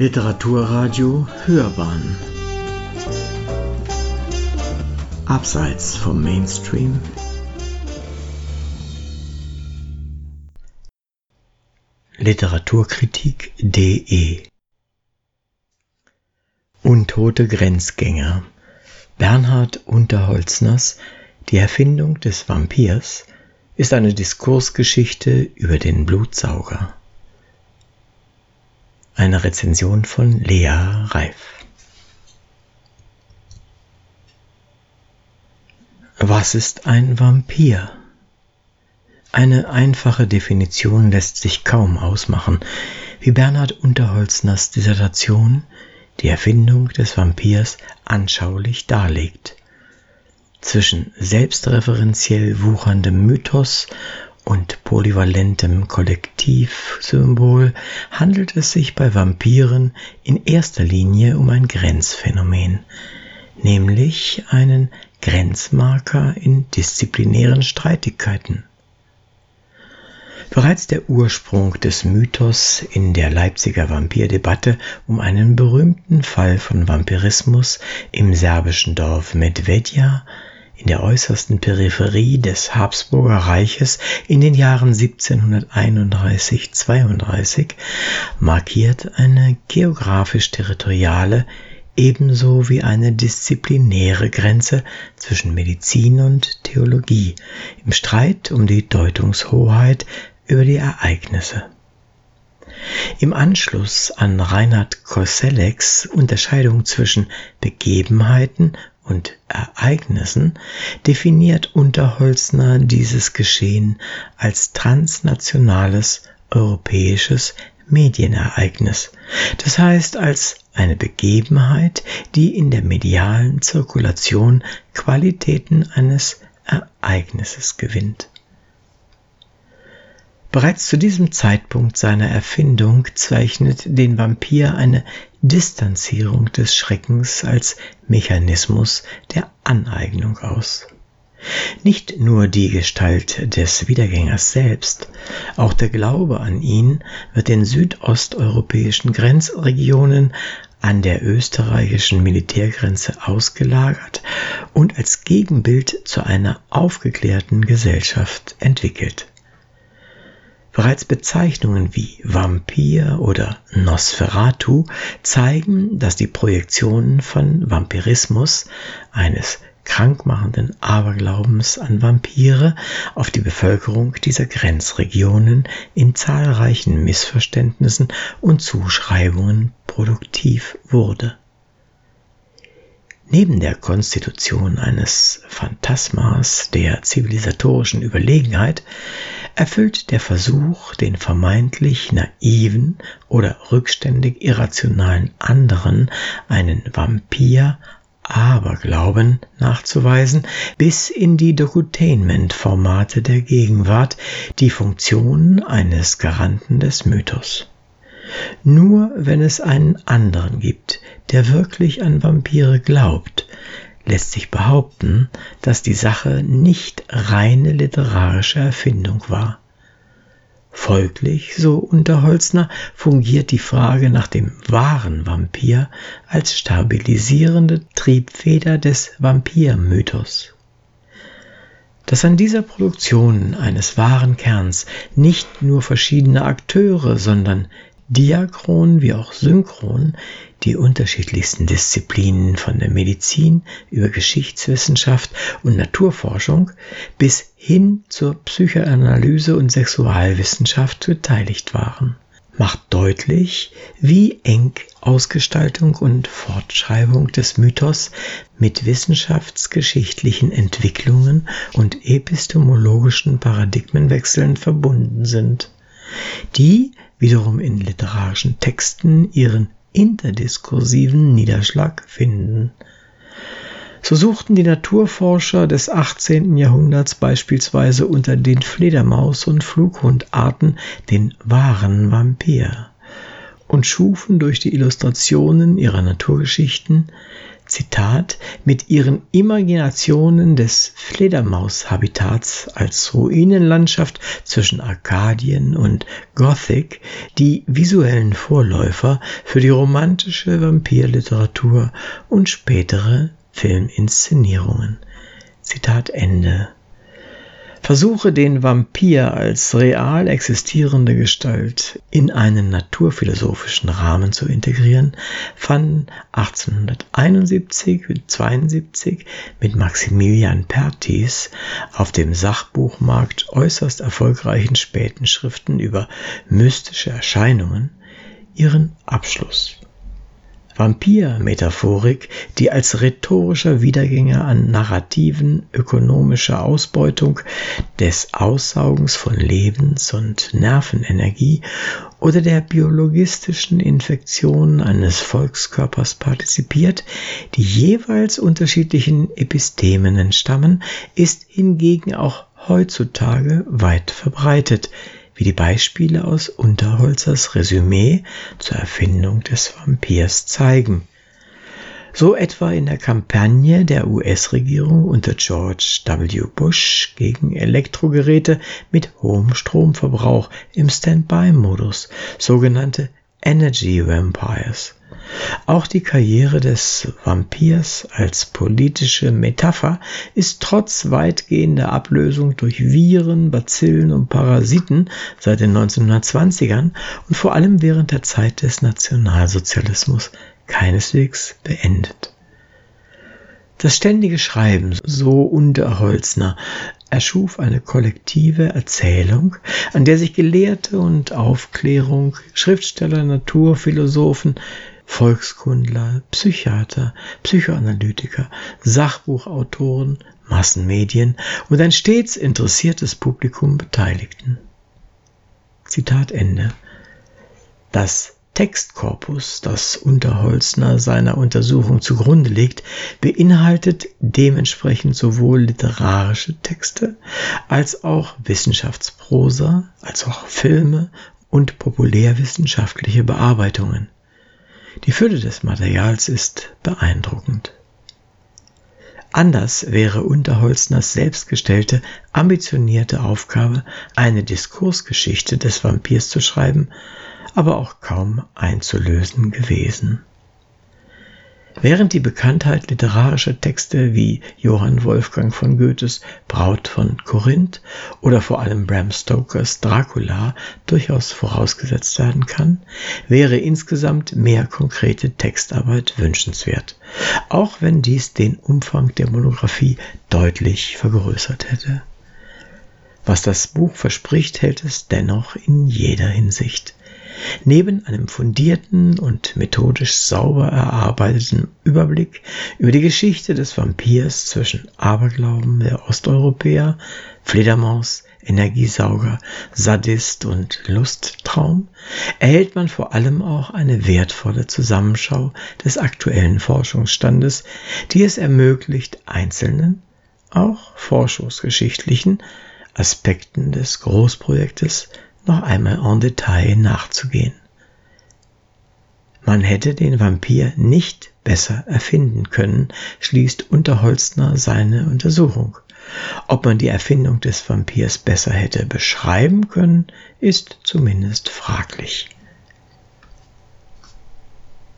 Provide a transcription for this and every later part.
Literaturradio Hörbahn. Abseits vom Mainstream. Literaturkritik.de Untote Grenzgänger. Bernhard Unterholzners Die Erfindung des Vampirs ist eine Diskursgeschichte über den Blutsauger. Eine Rezension von Lea Reif. Was ist ein Vampir? Eine einfache Definition lässt sich kaum ausmachen, wie Bernhard Unterholzners Dissertation die Erfindung des Vampirs anschaulich darlegt. Zwischen selbstreferenziell wucherndem Mythos und polyvalentem Kollektivsymbol handelt es sich bei Vampiren in erster Linie um ein Grenzphänomen, nämlich einen Grenzmarker in disziplinären Streitigkeiten. Bereits der Ursprung des Mythos in der Leipziger Vampirdebatte um einen berühmten Fall von Vampirismus im serbischen Dorf Medvedja in der äußersten Peripherie des Habsburger Reiches in den Jahren 1731-32 markiert eine geografisch-territoriale ebenso wie eine disziplinäre Grenze zwischen Medizin und Theologie im Streit um die Deutungshoheit über die Ereignisse. Im Anschluss an Reinhard Kosellecks Unterscheidung zwischen Begebenheiten und Ereignissen definiert Unterholzner dieses Geschehen als transnationales europäisches Medienereignis, das heißt als eine Begebenheit, die in der medialen Zirkulation Qualitäten eines Ereignisses gewinnt. Bereits zu diesem Zeitpunkt seiner Erfindung zeichnet den Vampir eine Distanzierung des Schreckens als Mechanismus der Aneignung aus. Nicht nur die Gestalt des Wiedergängers selbst, auch der Glaube an ihn wird in südosteuropäischen Grenzregionen an der österreichischen Militärgrenze ausgelagert und als Gegenbild zu einer aufgeklärten Gesellschaft entwickelt. Bereits Bezeichnungen wie Vampir oder Nosferatu zeigen, dass die Projektionen von Vampirismus, eines krankmachenden Aberglaubens an Vampire, auf die Bevölkerung dieser Grenzregionen in zahlreichen Missverständnissen und Zuschreibungen produktiv wurde. Neben der Konstitution eines Phantasmas der zivilisatorischen Überlegenheit erfüllt der Versuch, den vermeintlich naiven oder rückständig irrationalen anderen einen Vampir Aberglauben nachzuweisen, bis in die Dokutainment-Formate der Gegenwart die Funktion eines Garanten des Mythos. Nur wenn es einen anderen gibt, der wirklich an Vampire glaubt, lässt sich behaupten, dass die Sache nicht reine literarische Erfindung war. Folglich, so Unterholzner, fungiert die Frage nach dem wahren Vampir als stabilisierende Triebfeder des Vampirmythos. Dass an dieser Produktion eines wahren Kerns nicht nur verschiedene Akteure, sondern diachron wie auch synchron die unterschiedlichsten Disziplinen von der Medizin über Geschichtswissenschaft und Naturforschung bis hin zur Psychoanalyse und Sexualwissenschaft beteiligt waren, macht deutlich, wie eng Ausgestaltung und Fortschreibung des Mythos mit wissenschaftsgeschichtlichen Entwicklungen und epistemologischen Paradigmenwechseln verbunden sind, die wiederum in literarischen Texten ihren interdiskursiven Niederschlag finden. So suchten die Naturforscher des 18. Jahrhunderts beispielsweise unter den Fledermaus- und Flughundarten den wahren Vampir und schufen durch die Illustrationen ihrer Naturgeschichten Zitat, mit ihren Imaginationen des Fledermaushabitats als Ruinenlandschaft zwischen Arkadien und Gothic die visuellen Vorläufer für die romantische Vampirliteratur und spätere Filminszenierungen. Zitat Ende. Versuche den Vampir als real existierende Gestalt in einen naturphilosophischen Rahmen zu integrieren, fanden 1871 und 72 mit Maximilian Pertis auf dem Sachbuchmarkt äußerst erfolgreichen späten Schriften über mystische Erscheinungen ihren Abschluss. Vampir-Metaphorik, die als rhetorischer Wiedergänger an Narrativen ökonomischer Ausbeutung, des Aussaugens von Lebens- und Nervenenergie oder der biologistischen Infektion eines Volkskörpers partizipiert, die jeweils unterschiedlichen Epistemen entstammen, ist hingegen auch heutzutage weit verbreitet, wie die Beispiele aus Unterholzers Resümee zur Erfindung des Vampirs zeigen. So etwa in der Kampagne der US-Regierung unter George W. Bush gegen Elektrogeräte mit hohem Stromverbrauch im Standby-Modus, sogenannte Energy Vampires. Auch die Karriere des Vampirs als politische Metapher ist trotz weitgehender Ablösung durch Viren, Bazillen und Parasiten seit den 1920ern und vor allem während der Zeit des Nationalsozialismus keineswegs beendet. Das ständige Schreiben, so Unterholzner, erschuf eine kollektive Erzählung, an der sich Gelehrte und Aufklärung, Schriftsteller, Naturphilosophen, Volkskundler, Psychiater, Psychoanalytiker, Sachbuchautoren, Massenmedien und ein stets interessiertes Publikum beteiligten. Zitat Ende. Das Textkorpus, das Unterholzner seiner Untersuchung zugrunde legt, beinhaltet dementsprechend sowohl literarische Texte als auch Wissenschaftsprosa, als auch Filme und populärwissenschaftliche Bearbeitungen. Die Fülle des Materials ist beeindruckend. Anders wäre Unterholzners selbstgestellte, ambitionierte Aufgabe, eine Diskursgeschichte des Vampirs zu schreiben, aber auch kaum einzulösen gewesen. Während die Bekanntheit literarischer Texte wie Johann Wolfgang von Goethes Braut von Korinth oder vor allem Bram Stokers Dracula durchaus vorausgesetzt werden kann, wäre insgesamt mehr konkrete Textarbeit wünschenswert, auch wenn dies den Umfang der Monographie deutlich vergrößert hätte. Was das Buch verspricht, hält es dennoch in jeder Hinsicht. Neben einem fundierten und methodisch sauber erarbeiteten Überblick über die Geschichte des Vampirs zwischen Aberglauben der Osteuropäer, Fledermaus, Energiesauger, Sadist und Lusttraum erhält man vor allem auch eine wertvolle Zusammenschau des aktuellen Forschungsstandes, die es ermöglicht, einzelnen, auch forschungsgeschichtlichen Aspekten des Großprojektes noch einmal en Detail nachzugehen. Man hätte den Vampir nicht besser erfinden können, schließt Unterholzner seine Untersuchung. Ob man die Erfindung des Vampirs besser hätte beschreiben können, ist zumindest fraglich.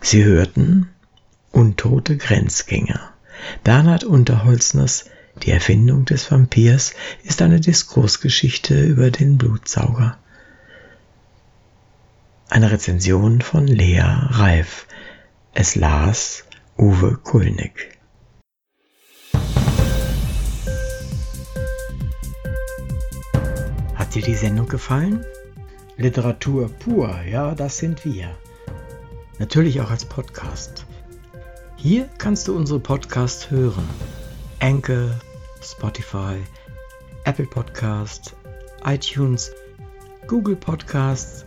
Sie hörten Untote Grenzgänger. Bernhard Unterholzners Die Erfindung des Vampirs ist eine Diskursgeschichte über den Blutsauger. Eine Rezension von Lea Reif. Es las Uwe Kulnig. Hat dir die Sendung gefallen? Literatur pur, ja, das sind wir. Natürlich auch als Podcast. Hier kannst du unsere Podcasts hören. Anchor, Spotify, Apple Podcast, iTunes, Google Podcasts